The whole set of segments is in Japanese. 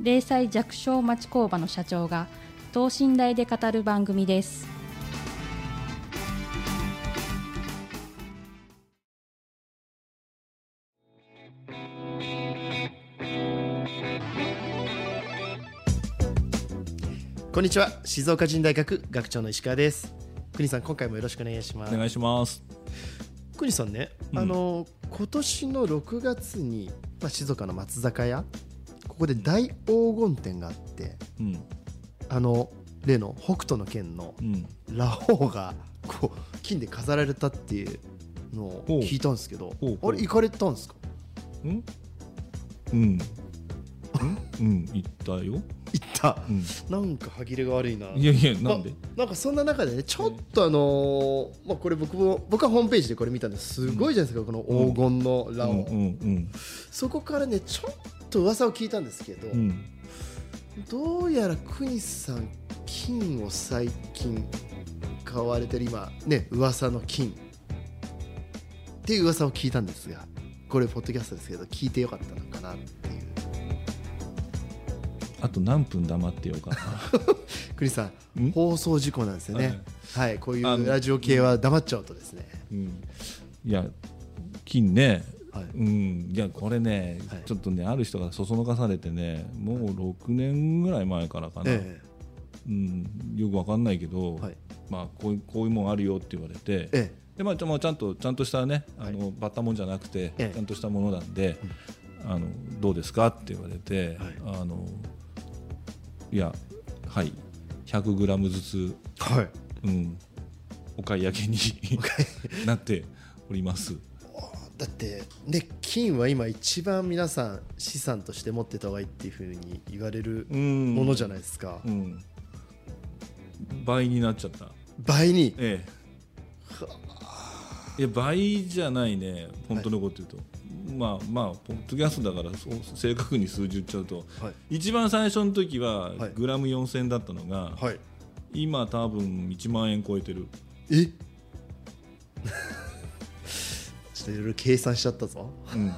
零細弱小町工場の社長が等身大で語る番組です。こんにちは。静岡人大学学長の石川です。国さん今回もよろしくお願いします。お願いします。国さんね、うん。あの今年の6月に、まあ、静岡の松坂屋ここで大黄金展があってうん、あの例の北斗の拳のうん、ラオウがこう金で飾られたっていうのを聞いたんですけどあれ行かれたんですか？うん、うん、うん、言ったよ。行った。うん、なんか歯切れが悪いな。いやいや、なんで？まなんかそんな中でねちょっとあのーまあこれ僕も僕はホームページでこれ見たんです。すごいじゃないですか、この黄金のラオウ、うん、うん、そこからねちょっと噂を聞いたんですけど、うん、どうやら国さん金を最近買われてる今ね噂の金っていう噂を聞いたんですがこれポッドキャストですけど聞いてよかったのかなっていう。あと何分黙ってようかな。国さんん？放送事故なんですよね。はい、こういうラジオ系は黙っちゃうとですね、うん、いや、金ね。はい。うん、いやこれね、はい。ちょっとねある人がそそのかされてねもう6年ぐらい前からかな、えうん、よくわかんないけど、はい。まあ、こういうこういうもんあるよって言われて、ええ。でまあ、ちゃまあちゃんとちゃんとしたねあの、バッタもんじゃなくて、ええ。ちゃんとしたものなんで、あのどうですかって言われて、はい。あのいやはい。100グラムずつ、はい。うん、お買い上げに なっております。だってね金は今一番皆さん資産として持ってた方がいいっていうふうに言われるうん。ものじゃないですか、うん、倍になっちゃった。倍に？ええ、いや倍じゃないね。本当のこと言うと、まあまあポッドキャストだからそう正確に数字言っちゃうと、はい。一番最初の時ははい。グラム4000円だったのが、はい。今多分1万円超えてる。え？ちょっといろいろ計算しちゃったぞ。うん、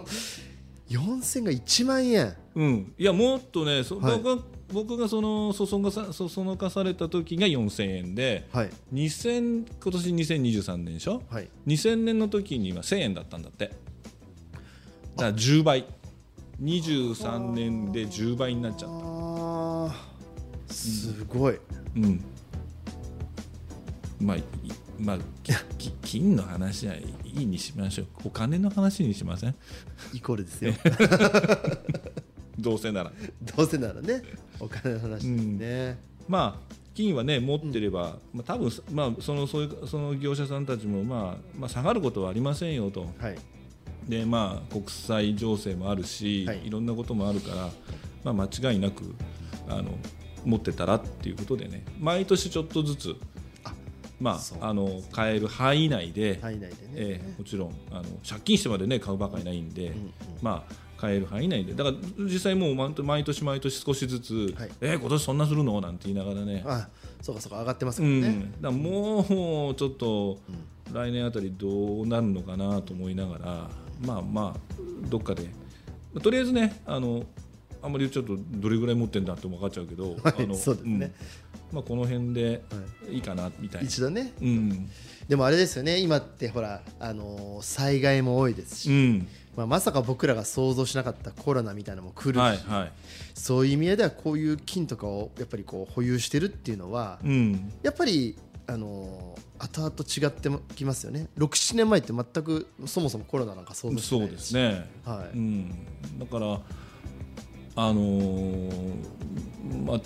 4000が1万円。うん、いやもっとね、そはい。僕が僕がそのそそがさそそのかされた時が4000円ではい。2000今年2023年でしょ、はい。2000年の時には1000円だったんだって。だから10倍。23年で10倍になっちゃった。すごい、うん。まあいまあ 金の話はいいにしましょう。お金の話にしません？イコールですよ。どうせなら。どうせならねお金の話ですね、まあ金はね持ってれば、まあ、多分まあそのそういうその業者さんたちも、まあ、まあ下がることはありませんよと。はい。でまあ国際情勢もあるし、はい。い、ろんなこともあるから、まあ、間違いなくあの持ってたらっていうことでね。毎年ちょっとずつあまあ、あの買える範囲内で、範囲内でね、ええもちろんあの借金してまで、ね、買うばかりないんで、んうん。まあ、買える範囲内で。だから実際もう毎毎年毎年少しずつ、はい。えー今年そんなするの？なんて言いながらね。あそうかそうか上がってますうん、からね、だからもうちょっと来年あたりどうなるのかなと思いながらまあまあどっかで。とりあえずねあのあんまりちゃうとどれぐらい持ってんだって分かっちゃうけど、はいあのそうですね。んまあ、この辺でい。いかなみたいな。一度ね。うん。でもあれですよね。今ってほら、あのー災害も多いですし、うん。まあ、まさか僕らが想像しなかったコロナみたいなのも来るし、はいはい。そういう意味合いではこういう金とかをやっぱりこう保有してるっていうのは、うん。やっぱり、あのー後々違ってきますよね。67年前って全くそもそもコロナなんか想像してないそうですね、はい。うん、だからあのーまあ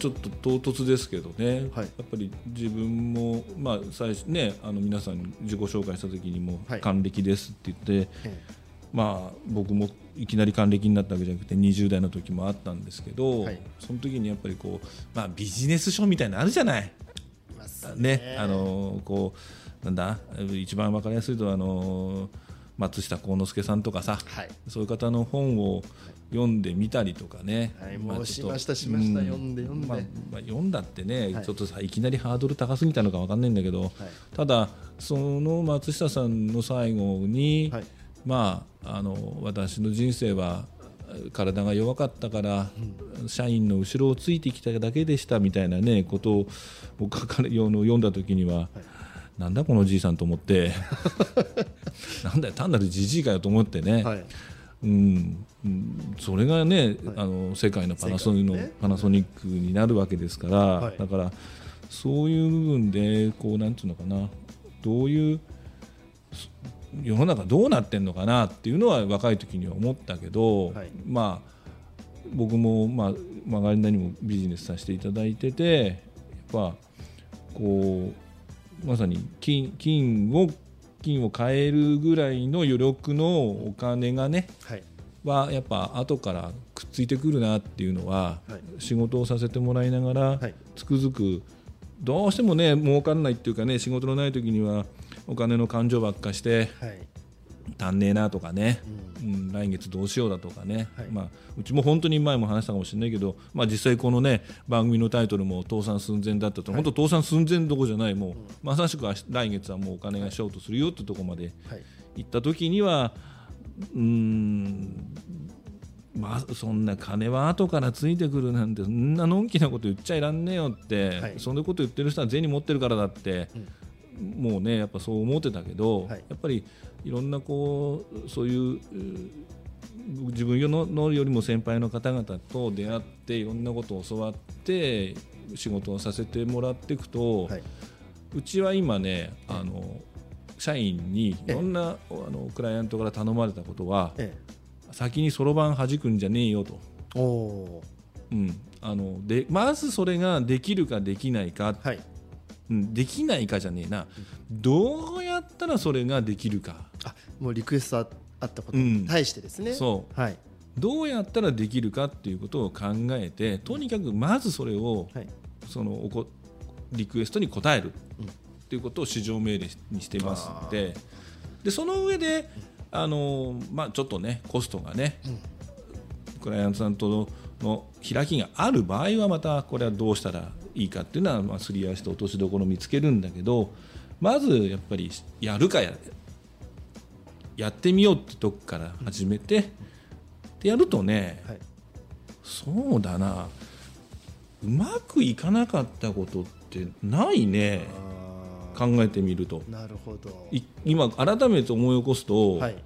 ちょっと唐突ですけどね、はい。やっぱり自分も、まあ最初ね、あの皆さんに自己紹介した時にも、はい。還暦ですって言って、えまあ僕もいきなり還暦になったわけじゃなくて20代の時もあったんですけど、はい。その時にやっぱりこう、まあ、ビジネス書みたいなのあるじゃない。いますね、あのこうなんだ一番わかりやすいとあの松下幸之助さんとかさ、はい。そういう方の本を読んでみたりとかね、はい。まあもうしましたしました。う読んで読んで。まあまあ、読んだってね、はい。ちょっとさいきなりハードル高すぎたのかわかんないんだけど、ただその松下さんの最後に、はい。まああの私の人生は体が弱かったから、社員の後ろをついてきただけでしたみたいなねことを僕書かれようの読んだ時には、なんだこのじいさんと思って なんだよ単なるじじいかよと思ってね、はい。うんうんそれがね、あの世界のパナソニねパナソニックになるわけですから、はい。だからそういう部分でこうなんていうのかな。どういうそ世の中どうなってんのかなっていうのは若い時には思ったけど、はい。まあ僕もまあ曲がりなりにもビジネスさせていただいててやっぱこうまさに金金を金を買えるぐらいの余力のお金がねはい。はやっぱ後からくっついてくるなっていうのは、はい。仕事をさせてもらいながら、はい。つくづくどうしてもね儲かんないっていうかね仕事のない時にはお金の感情ばっかしてはい足んねえなとかね、うん。来月どうしようだとかね、はい。まあ、うちも本当に前も話したかもしれないけど、まあ、実際このね番組のタイトルも倒産寸前だったと、本当倒産寸前どころじゃない。もう、まさしく来月はもうお金がショートするよってところまではい。行った時にはうーんまあ、そんな金は後からついてくるなんてそんなのんきなこと言っちゃいらんねえよって、はい。そんなこと言ってる人は銭持ってるからだって、もうねやっぱそう思ってたけど、はい。やっぱりいろんなこうそういうう自分ののよりも先輩の方々と出会っていろんなことを教わって仕事をさせてもらっていくと、はい。うちは今ねあの社員にいろんなあのクライアントから頼まれたことはえ先にそろばん弾くんじゃねえよと、うん、あのでまずそれができるかできないか、はい。うん、できないかじゃねえな。どうやったらそれができるか。あもうリクエストああったことに対してですね、そう。はい。どうやったらできるかっていうことを考えてとにかくまずそれをはい。そのおこリクエストに応える。うん。っていうことを市場命令にしてますので。でその上であの、まあ、ちょっとねコストがね、クライアントさんとのの開きがある場合はまたこれはどうしたらいいかっていうのは、まあ、すり合わせて落としどころを見つけるんだけどまずやっぱりやるかややってみようってとこから始めて、でやるとね、はい。そうだなうまくいかなかったことってないねあ考えてみると。ーなるほど。い今改めて思い起こすと、はい。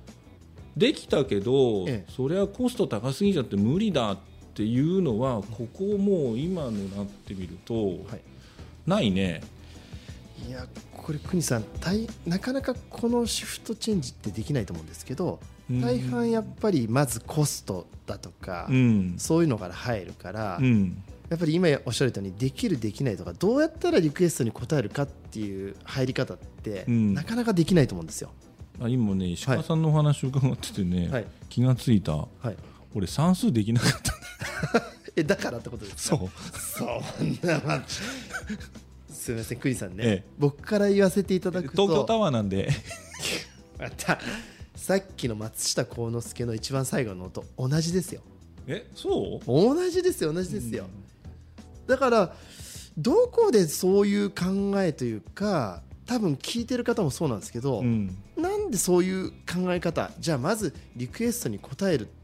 できたけど、ええ。それはコスト高すぎちゃって無理だっていうのはここもう今のなってみると、はい。ないね。いやこれ国さん大なかなかこのシフトチェンジってできないと思うんですけどうん。大半やっぱりまずコストだとか、うん、そういうのから入るから、うん、やっぱり今おっしゃるようにできるできないとかどうやったらリクエストに応えるかっていう入り方って、うん。なかなかできないと思うんですよ。あ今ね石川さんのお話を伺っててね、はい。気がついた。はい、俺算数できなかった えだからってことですか？そう。そんな、まあ、すみません国さんね、ええ。僕から言わせていただくと。東京タワーなんで。またさっきの松下幸之助の一番最後の音同じですよ。えそう？同じですよ同じですよ、だからどこでそういう考えというか多分聞いてる方もそうなんですけど、うん。なんでそういう考え方じゃあまずリクエストに応えるっ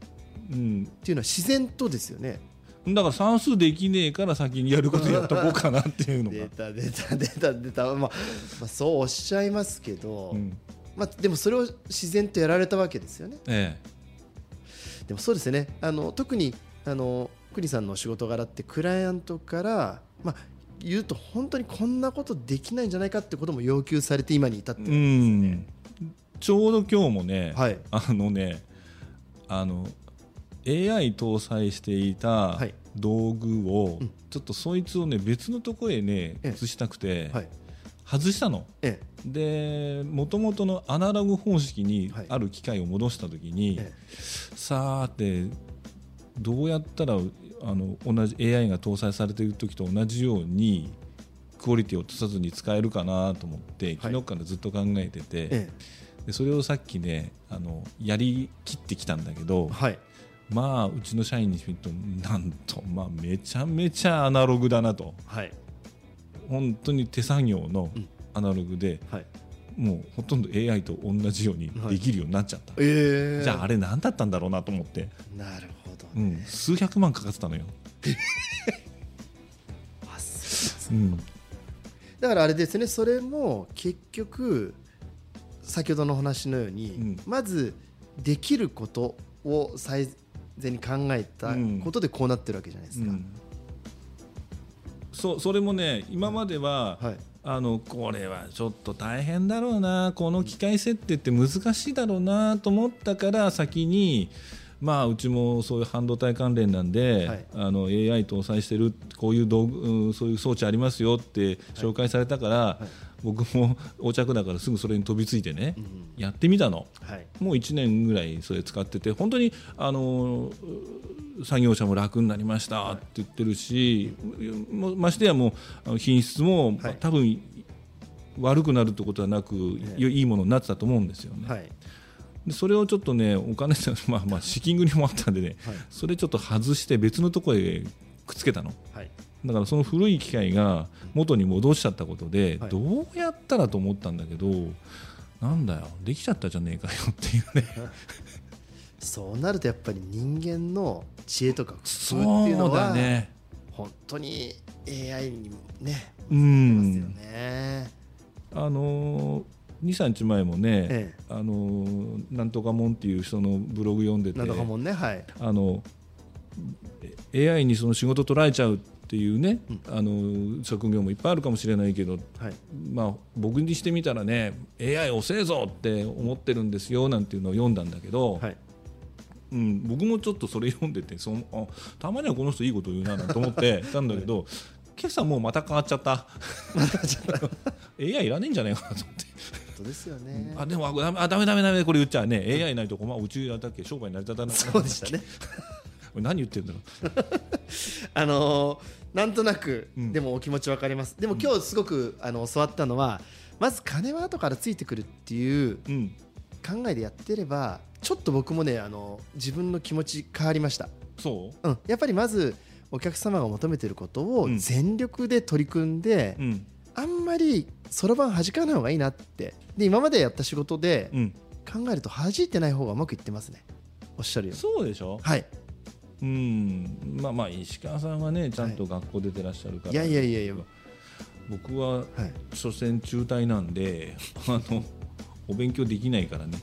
うん、ていうのは自然とですよね。だから算数できねえから先にやることやっとこうかなっていうのが。出、た出た出た出た、まあ、まあそうおっしゃいますけど、うん。まあ、でもそれを自然とやられたわけですよね。えでもそうですね。あの特にあの栗さんのお仕事柄ってクライアントから、まあ、言うと本当にこんなことできないんじゃないかってことも要求されて今に至ってえ、るうんん、ちょうど今日もね、はい。あのねあの AI 搭載していたはい。道具を、うん。ちょっとそいつをね別のところへねええ。移したくて、はい。外したの。えでもともとのアナログ方式にはい。ある機械を戻した時に、えさあてどうやったらあの同じ AI が搭載されている時と同じようにクオリティを落とさずに使えるかなと思って昨日からずっと考えてて、ええ。でそれをさっきねあのやりきってきたんだけどえはいまあうちの社員に見るとなんと、まあ、めちゃめちゃアナログだなと。はい。本当に手作業のうん。アナログで、はい。もうほとんど AI と同じようにできるようになっちゃった、ええじゃああれ何だったんだろうなと思って、なるほどうん、数百万かかってたのよ、ううん、だからあれですねそれも結局先ほどのお話のように、うん。まずできることを最善に考えたことでこうなってるわけじゃないですか、うん。そうそれもね今までは、はい。あのこれはちょっと大変だろうなこの機械設定って難しいだろうなと思ったから先にまあうちもそういう半導体関連なんで、はい。あの AI 搭載してるこういう道具うんそういう装置ありますよって紹介されたから、僕も横着だからすぐそれに飛びついてね、うん。やってみたの。はい。もう1年ぐらいそれ使ってて本当にあの作業者も楽になりましたって言ってるし、もましてやもう品質も、はい。多分悪くなるってことはなく、えいいものになってたと思うんですよね。はい。でそれをちょっとねお金で まあまあ資金繰りもあったんでね、はい。それちょっと外して別のところへくっつけたの。はいだからその古い機械が元に戻しちゃったことで、はい。どうやったらと思ったんだけどなんだよできちゃったじゃねえかよっていうね。そうなるとやっぱり人間の知恵とか工夫っていうのはだね。本当に AI にねうますよんね、あの23日前もね、えあのーなんとかもんっていう人のブログ読んでてえなんとかもんねはい。あの AI にその仕事取られちゃうっていうね、うん。あの職業もいっぱいあるかもしれないけど、はい。まあ、僕にしてみたらね AI 遅えぞって思ってるんですよなんていうのを読んだんだけど、はい。うん、僕もちょっとそれ読んでてそのあたまにはこの人いいこと言うななんて思ってたんだけど 今朝もうまた変わっちゃった。AI いらねえんじゃないかなと思って。ですよね。あでもあダメあダメダメこれ言っちゃうね。AI ないとこまあうちだっけ商売成り立たない。そうでしたね何言ってんだろ あのーなんとなく、うん。でもお気持ちわかります。でも今日すごくあの教わったのはまず金は後からついてくるっていう考えでやってればちょっと僕もねあの自分の気持ち変わりました、そう？うん、やっぱりまずお客様が求めてることをうん。全力で取り組んで、うん。あんまりそろばん弾かない方がいいなって。で今までやった仕事でうん。考えると弾いてない方がうまくいってますね。おっしゃるよそうでしょ？はいうん。まあまあ石川さんはねちゃんと学校出てらっしゃるから、いやいやいやいや。僕ははい所詮中退なんであのお勉強できないからね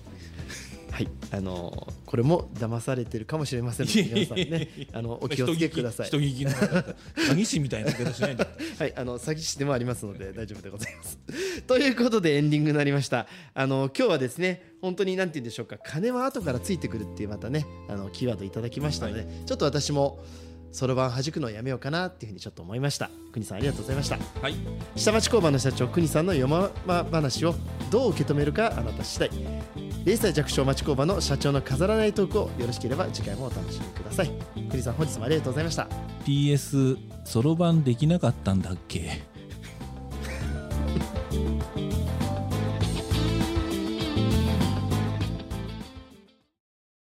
はい、あのーこれも騙されてるかもしれませんので皆さんねあのお気をつけください人聞きの詐欺師みたいな言い方しないで はい、あの詐欺師でもありますので大丈夫でございます。ということでエンディングになりました。あの今日はですね本当に何て言うんでしょうか金は後からついてくるっていうまたねあのキーワードいただきましたので、ちょっと私もそろばん弾くのをやめようかなっていうふうにちょっと思いました。国さんありがとうございました。はい下町工場の社長国さんのよまま話をどう受け止めるかあなた次第。零歳弱小町工場の社長の飾らないトークをよろしければ次回もお楽しみください。栗さん本日もありがとうございました。PS そろばんできなかったんだっけ？